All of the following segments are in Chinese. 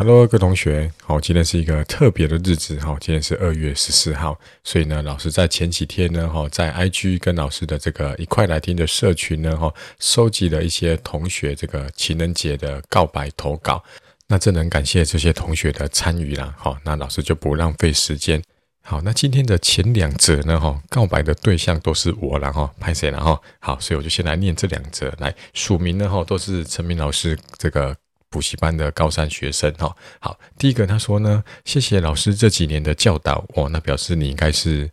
Hello，各位同学，好，今天是一个特别的日子。哈，今天是二月十四号，所以呢，老师在前几天呢，哈，在 IG 跟老师的这个一块来听的社群呢，哈，收集了一些同学这个情人节的告白投稿，那真的很感谢这些同学的参与啦，哈，那老师就不浪费时间，好，那今天的前两则呢，哈，告白的对象都是我了哈，拍谁了哈，好，所以我就先来念这两则，来。署名呢，哈，都是陈明老师这个。补习班的高三学生哈，好，第一个他说呢，谢谢老师这几年的教导，哦，那表示你应该是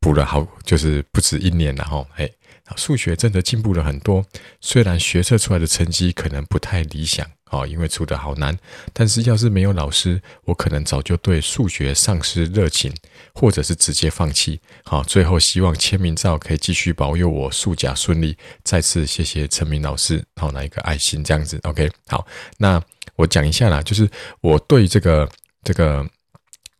补了好，就是不止一年了哈，嘿，数学真的进步了很多，虽然学测出来的成绩可能不太理想。哦，因为出的好难，但是要是没有老师，我可能早就对数学丧失热情，或者是直接放弃。好，最后希望签名照可以继续保佑我数甲顺利。再次谢谢陈明老师，好，来一个爱心这样子，OK。好，那我讲一下啦，就是我对这个这个。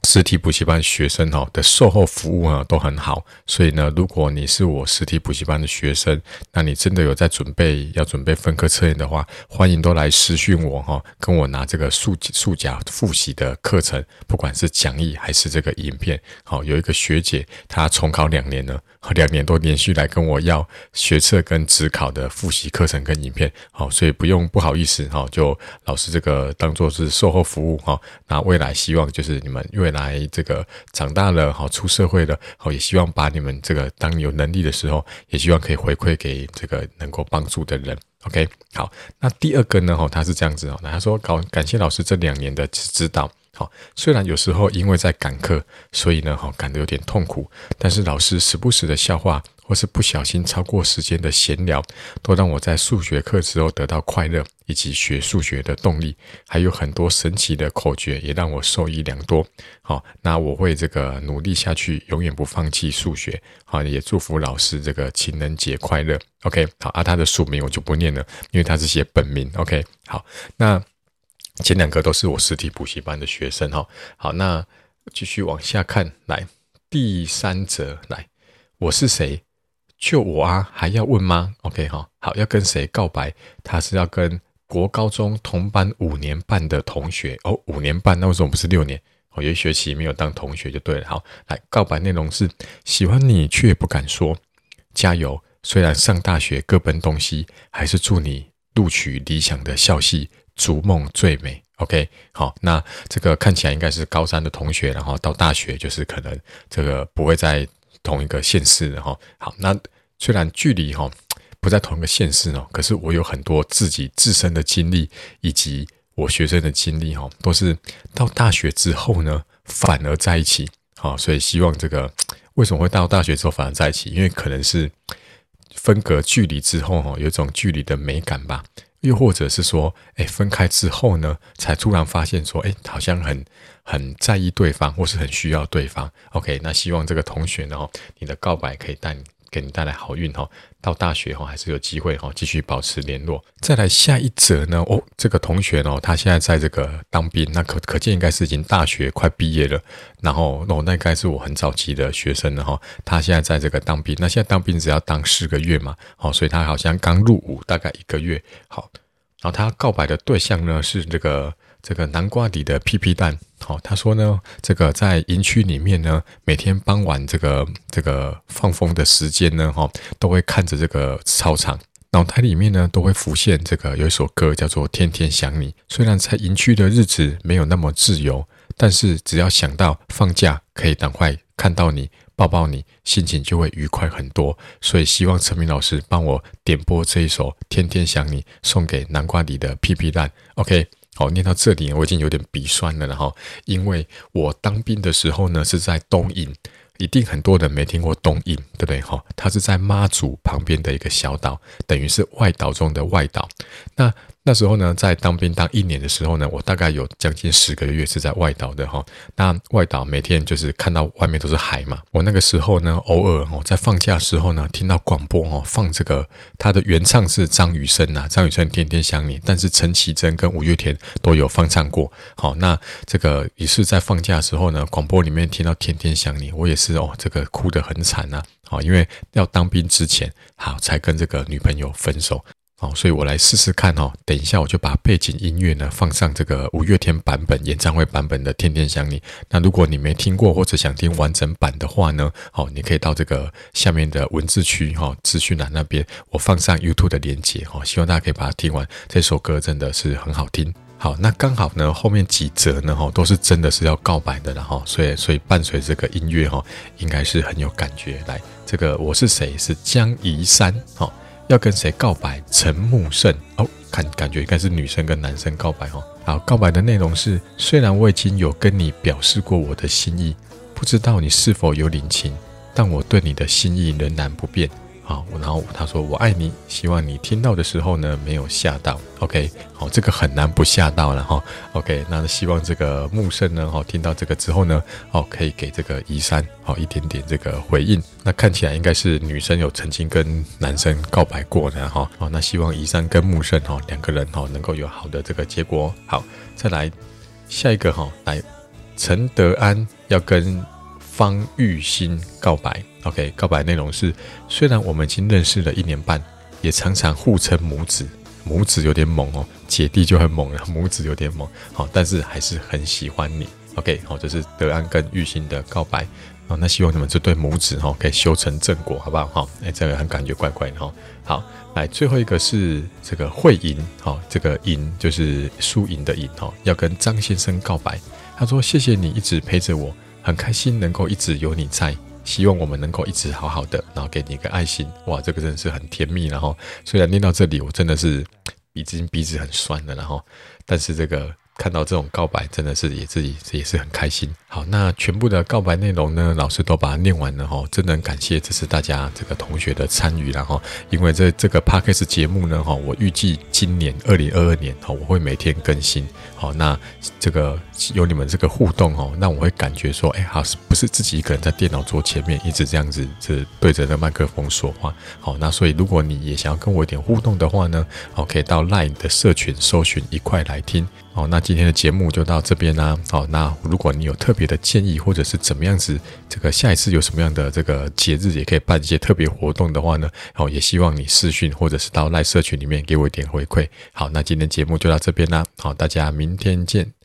实体补习班学生哈的售后服务啊都很好，所以呢，如果你是我实体补习班的学生，那你真的有在准备要准备分科测验的话，欢迎都来私讯我哈，跟我拿这个数数甲复习的课程，不管是讲义还是这个影片。好，有一个学姐她重考两年了，两年多连续来跟我要学测跟指考的复习课程跟影片。好，所以不用不好意思哈，就老师这个当做是售后服务哈。那未来希望就是你们因为。来，这个长大了，好出社会了，好也希望把你们这个当有能力的时候，也希望可以回馈给这个能够帮助的人。OK，好，那第二个呢，哈，他是这样子哦，那他说，感感谢老师这两年的指导，好，虽然有时候因为在赶课，所以呢，哈，赶得有点痛苦，但是老师时不时的笑话。或是不小心超过时间的闲聊，都让我在数学课时候得到快乐，以及学数学的动力。还有很多神奇的口诀，也让我受益良多。好，那我会这个努力下去，永远不放弃数学。好，也祝福老师这个情人节快乐。OK，好，啊，他的署名我就不念了，因为他是写本名。OK，好，那前两个都是我实体补习班的学生。哈，好，那继续往下看，来第三则，来，我是谁？就我啊，还要问吗？OK 哈，好，要跟谁告白？他是要跟国高中同班五年半的同学哦，五年半，那为什么不是六年？哦，有一学期没有当同学就对了。好，来告白内容是喜欢你却不敢说，加油！虽然上大学各奔东西，还是祝你录取理想的校系，逐梦最美。OK，好，那这个看起来应该是高三的同学，然后到大学就是可能这个不会在。同一个县市然后，好，那虽然距离哈不在同一个县市哦，可是我有很多自己自身的经历，以及我学生的经历哈，都是到大学之后呢，反而在一起。好，所以希望这个为什么会到大学之后反而在一起？因为可能是分隔距离之后哈，有一种距离的美感吧。又或者是说，哎，分开之后呢，才突然发现说，哎，好像很很在意对方，或是很需要对方。OK，那希望这个同学呢，你的告白可以带给你带来好运哈。到大学哈，还是有机会哈，继续保持联络。再来下一则呢，哦，这个同学呢，他现在在这个当兵，那可可见应该是已经大学快毕业了。然后，哦，那应该是我很早期的学生了哈。他现在在这个当兵，那现在当兵只要当四个月嘛，好，所以他好像刚入伍，大概一个月。好，然后他告白的对象呢是这个这个南瓜里的屁屁蛋。好，他说呢，这个在营区里面呢，每天傍晚这个这个放风的时间呢，哈，都会看着这个操场，脑袋里面呢都会浮现这个有一首歌叫做《天天想你》。虽然在营区的日子没有那么自由。但是只要想到放假可以赶快看到你，抱抱你，心情就会愉快很多。所以希望陈明老师帮我点播这一首《天天想你》，送给南瓜里的屁屁蛋。OK，好，念到这里我已经有点鼻酸了，然后因为我当兵的时候呢是在东引。一定很多人没听过东引，对不对？哈，它是在妈祖旁边的一个小岛，等于是外岛中的外岛。那那时候呢，在当兵当一年的时候呢，我大概有将近十个月是在外岛的哈。那外岛每天就是看到外面都是海嘛。我那个时候呢，偶尔哦在放假的时候呢，听到广播哦放这个，它的原唱是张雨生呐，张雨生天天想你，但是陈绮贞跟五月天都有翻唱过。好，那这个也是在放假的时候呢，广播里面听到天天想你，我也是哦，这个哭得很惨呐。好，因为要当兵之前，好才跟这个女朋友分手。哦，所以我来试试看哦。等一下我就把背景音乐呢放上这个五月天版本演唱会版本的《天天想你》。那如果你没听过或者想听完整版的话呢，哦，你可以到这个下面的文字区哈，资讯栏那边我放上 YouTube 的连结哈，希望大家可以把它听完。这首歌真的是很好听。好，那刚好呢，后面几则呢哈都是真的是要告白的，了哈所以所以伴随这个音乐哈，应该是很有感觉。来，这个我是谁？是江宜山哈。要跟谁告白？陈木胜哦，看感觉应该是女生跟男生告白哦。好，告白的内容是：虽然我已经有跟你表示过我的心意，不知道你是否有领情，但我对你的心意仍然不变。好，然后他说我爱你，希望你听到的时候呢没有吓到。OK，好，这个很难不吓到了哈。OK，那希望这个木胜呢，哈，听到这个之后呢，哦，可以给这个宜山好一点点这个回应。那看起来应该是女生有曾经跟男生告白过的哈。哦，那希望宜山跟木胜哈两个人哈能够有好的这个结果。好，再来下一个哈，来陈德安要跟方玉欣告白。OK，告白内容是：虽然我们已经认识了一年半，也常常互称母子，母子有点猛哦，姐弟就很猛了，母子有点猛，好，但是还是很喜欢你。OK，好，这是德安跟玉兴的告白，哦，那希望你们这对母子哈可以修成正果，好不好？好，哎，这个很感觉怪怪的哈。好，来最后一个是这个慧莹，好，这个莹就是输赢的赢哈，要跟张先生告白，他说谢谢你一直陪着我，很开心能够一直有你在。希望我们能够一直好好的，然后给你一个爱心，哇，这个真的是很甜蜜。然后虽然念到这里，我真的是已经鼻子很酸了，然后，但是这个。看到这种告白，真的是也自己也是很开心。好，那全部的告白内容呢，老师都把它念完了哈。真的很感谢这是大家这个同学的参与，然后因为这这个 Podcast 节目呢哈，我预计今年二零二二年哈，我会每天更新。好，那这个有你们这个互动哦，那我会感觉说，哎，好，不是自己一个人在电脑桌前面一直这样子，是对着那麦克风说话。好，那所以如果你也想要跟我一点互动的话呢，好，可以到 Line 的社群搜寻一块来听。好，那今天的节目就到这边啦。好，那如果你有特别的建议，或者是怎么样子，这个下一次有什么样的这个节日，也可以办一些特别活动的话呢，好，也希望你私讯或者是到赖社群里面给我一点回馈。好，那今天节目就到这边啦。好，大家明天见。